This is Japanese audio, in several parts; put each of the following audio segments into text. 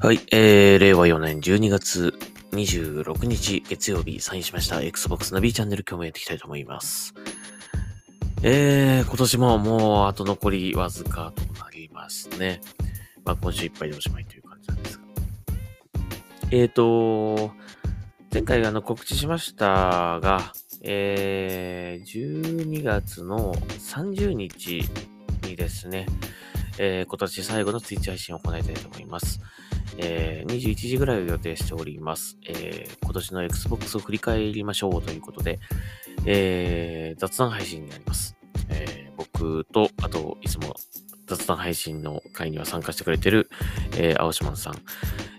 はい、えー、令和4年12月26日月曜日サインしました Xbox の B チャンネル今日もやっていきたいと思います。えー、今年ももうあと残りわずかとなりますね。まあ今週いっぱいでおしまいという感じなんですが。えーと、前回あの告知しましたが、えー、12月の30日にですね、えー今年最後のツイッチ配信を行いたいと思います。えー21時ぐらいを予定しております。えー今年の Xbox を振り返りましょうということで、えー雑談配信になります。え僕と、あと、いつも雑談配信の会には参加してくれてる、えー青島さん。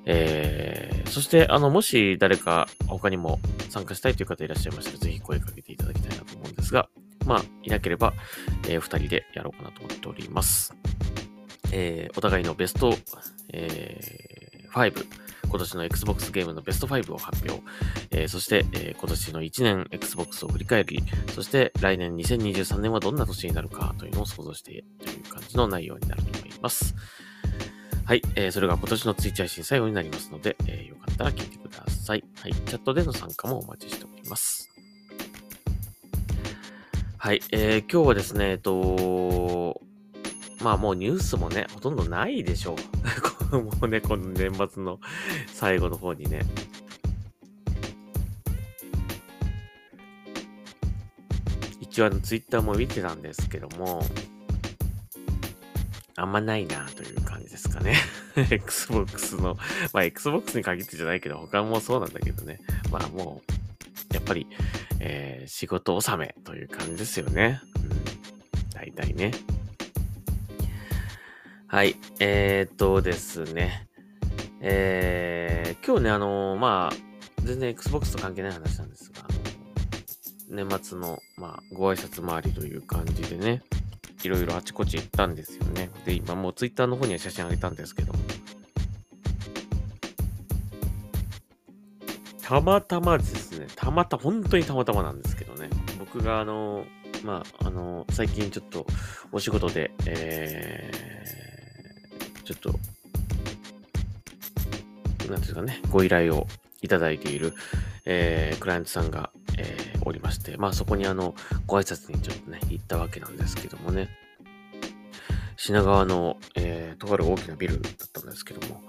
えーそして、あの、もし誰か他にも参加したいという方いらっしゃいましたら、ぜひ声かけていただきたいなと思うんですが、まあ、いなければ、えー二人でやろうかなと思っております。えーお互いのベスト、え5、今年の Xbox ゲームのベスト5を発表。えーそして、えー今年の1年 Xbox を振り返り、そして来年2023年はどんな年になるかというのを想像してという感じの内容になると思います。はい、えーそれが今年のツイッチ配信最後になりますので、えーよかったら聞いてください。はい、チャットでの参加もお待ちしております。はい、えー今日はですね、えっと、まあもうニュースもね、ほとんどないでしょう。もうね、この年末の最後の方にね。一応あのツイッターも見てたんですけども、あんまないなという感じですかね。Xbox の、まあ Xbox に限ってじゃないけど、他もそうなんだけどね。まあもう、やっぱり、えー仕事納めという感じですよね。うん。大体ね。はい。えー、っとですね。えー、今日ね、あのまあ、全然 Xbox と関係ない話なんですが、年末の、まあ、ご挨拶回りという感じでね、いろいろあちこち行ったんですよね。で、今もう Twitter の方には写真あげたんですけども、たまたまですね、たまた、本当にたまたまなんですけどね、僕があの、まあ、あの、最近ちょっとお仕事で、えー、ちょっと、なんですかね、ご依頼をいただいている、えー、クライアントさんが、えーおりまして、まあそこにあの、ご挨拶にちょっとね、行ったわけなんですけどもね、品川の、えー、とある大きなビルだったんですけども、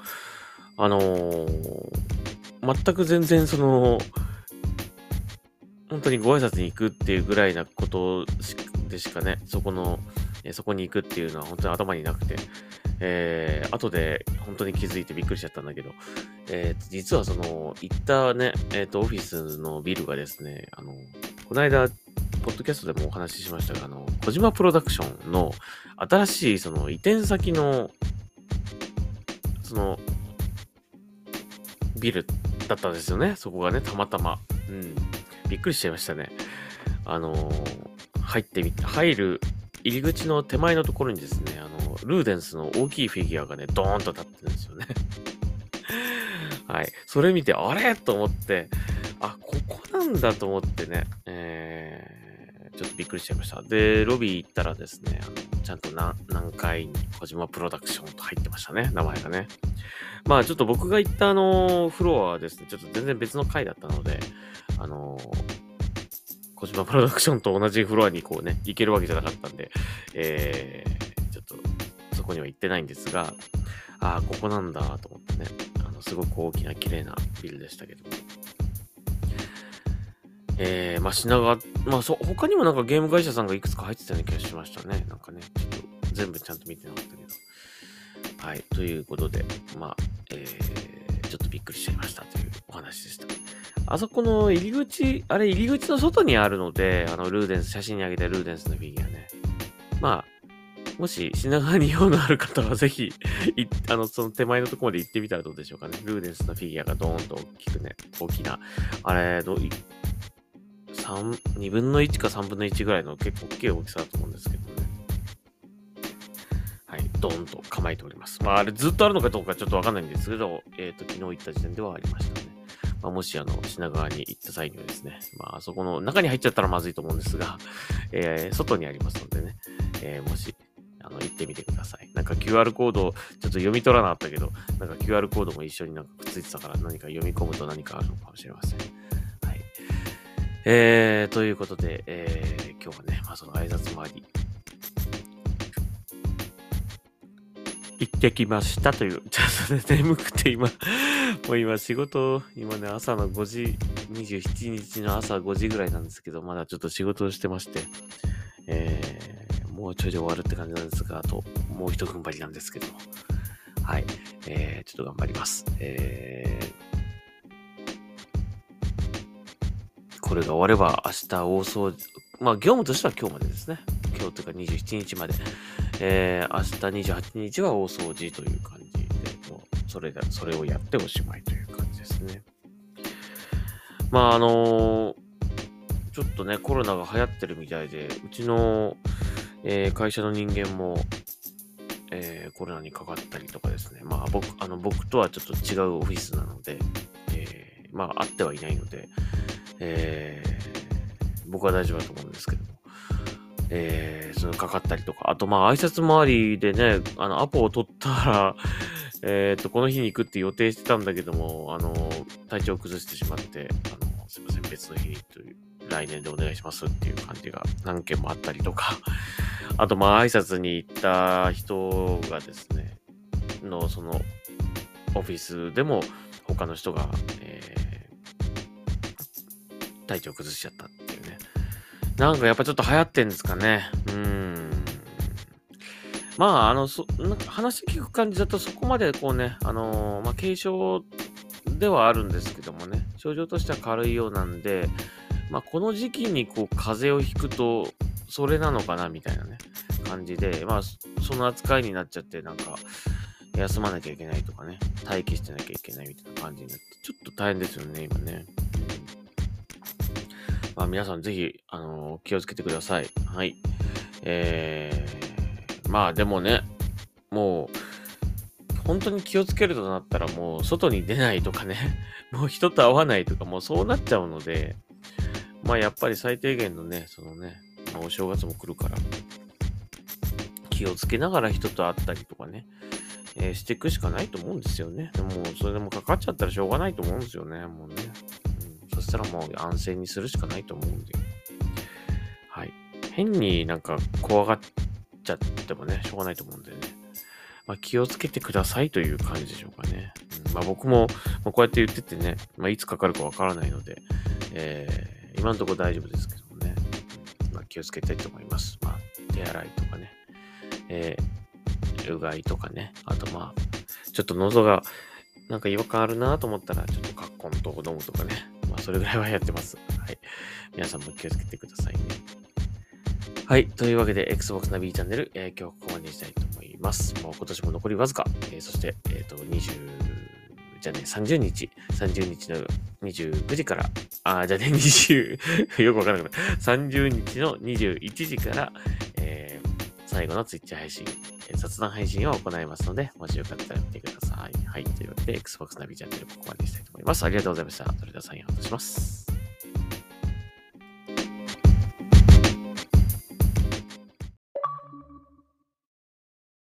あのー全く全然その、本当にご挨拶に行くっていうぐらいなことでしかね、そこの、えそこに行くっていうのは本当に頭になくて、えー、後で本当に気づいてびっくりしちゃったんだけど、えー実はその、行ったね、えっ、と、オフィスのビルがですね、あの、この間、ポッドキャストでもお話ししましたが、あの、小島プロダクションの新しいその移転先の、その、ビルだったんですよね。そこがね、たまたま。うん。びっくりしちゃいましたね。あの入ってみ、入る入り口の手前のところにですね、あ、ルーデンスの大きいフィギュアがね、ドーンと立ってるんですよね。はい。それ見て、あれ？と思って、あ、ここなんだと思ってね、えー、ちょっとびっくりしちゃいました。で、ロビー行ったらですね、あのちゃんと何何階に小島プロダクションと入ってましたね、名前がね。まあちょっと僕が行ったあのフロアはですね、ちょっと全然別の階だったので、あの小島プロダクションと同じフロアにこうね、行けるわけじゃなかったんで、えー、こには行ってないんですが、ああ、ここなんだと思ってね、あの、すごく大きな綺麗なビルでしたけども。えー、まあ、品川、まあ、そ、他にもなんかゲーム会社さんがいくつか入ってたような気がしましたね。なんかね、ちょっと全部ちゃんと見てなかったけど。はい、ということで、まあ、えー、ちょっとびっくりしちゃいましたというお話でした。あそこの入り口、あれ入り口の外にあるので、あの、ルーデンス、写真にあげたルーデンスのフィギュアね。まあ、もし品川に用のある方はぜひ、あの、その手前のところまで行ってみたらどうでしょうかね。ルーデンスのフィギュアがドーンと大きくね、大きな、あれ、どい、三2分の1か3分の1ぐらいの結構大きい大きさだと思うんですけどね。はい、ドーンと構えております。まあ、あれずっとあるのかどうかちょっとわかんないんですけど、えっ、と、昨日行った時点ではありましたね。まあ、もし、あの、品川に行った際にはですね、まあ、あそこの中に入っちゃったらまずいと思うんですが、えー外にありますのでね、えーもし、ってみてください。なんか QR コード、ちょっと読み取らなかったけど、なんか QR コードも一緒になんかくっついてたから何か読み込むと何かあるのかもしれません。はい。えー、ということで、えー、今日はね、まあその挨拶回り、行ってきましたという、ちょっとね、眠くて今、もう今仕事、今ね、朝の5時、27日の朝5時ぐらいなんですけど、まだちょっと仕事をしてまして、えー、もうちょいで終わるって感じなんですが、あと、もう一踏ん張りなんですけど、はい、えー、ちょっと頑張ります。えー、これが終われば明日大掃除、まあ業務としては今日までですね。今日というか27日まで。えー、明日28日は大掃除という感じで、もうそれで、それをやっておしまいという感じですね。まあ、あのー、ちょっとね、コロナが流行ってるみたいで、うちの、えー、会社の人間も、えー、コロナにかかったりとかですね。まあ、僕、あの、僕とはちょっと違うオフィスなので、えー、まあ、会ってはいないので、えー、僕は大丈夫だと思うんですけども、えー、そのかかったりとか、あとまあ挨拶回りでね、あの、アポを取ったら、えっ、と、この日に行くって予定してたんだけども、あの、体調を崩してしまって、あの、すいません、別の日にという、来年でお願いしますっていう感じが何件もあったりとか、あとまあ挨拶に行った人がですね、のそのオフィスでも他の人が、えー、体調崩しちゃったっていうね。なんかやっぱちょっと流行ってんですかね。うん。まあ、あの、そなんか話聞く感じだとそこまでこうね、あのー、まあ、軽症ではあるんですけどもね、症状としては軽いようなんで、まあ、この時期にこう、風邪をひくと、それなのかな、みたいなね、感じで、まあ、その扱いになっちゃって、なんか、休まなきゃいけないとかね、待機してなきゃいけないみたいな感じになって、ちょっと大変ですよね、今ね。まあ、皆さんぜひ、あのー、気をつけてください。はい。えー、まあでもね、もう、本当に気をつけるとなったらもう外に出ないとかね、もう人と会わないとかもうそうなっちゃうので、まあやっぱり最低限のね、そのね、まあ、お正月も来るから、気をつけながら人と会ったりとかね、えー、していくしかないと思うんですよね。でも、それでもかかっちゃったらしょうがないと思うんですよね、もうね。うんそしたらもう安静にするしかないと思うんで。はい。変になんか怖がっちゃってもね、しょうがないと思うんでね。まあ、気をつけてくださいという感じでしょうかね。うん、まあ、僕も、こうやって言っててね、まあ、いつかかるかわからないので、えー、今のところ大丈夫ですけど、気をつけたいと思います。まあ、手洗いとかね、えー、うがいとかね、あとまあ、ちょっと喉がなんか違和感あるなと思ったら、ちょっとカッコンと飲むとかね、まあ、それぐらいはやってます。はい。皆さんも気をつけてくださいね。はい。というわけで、Xbox ナビチャンネル、えー、今日はここまでにしたいと思います。もう今年も残りわずか。えー、そして、えっ、ー、と、20、じゃあね、30日、30日の29時から、あ、じゃあね、20、よくわからなくな。30日の21時から、えー、最後のツイッチ配信、雑談配信を行いますので、もしよかったら見てください。はい。というわけで、Xbox ナビチャンネルここまでにしたいと思います。ありがとうございました。それではサインアウトします。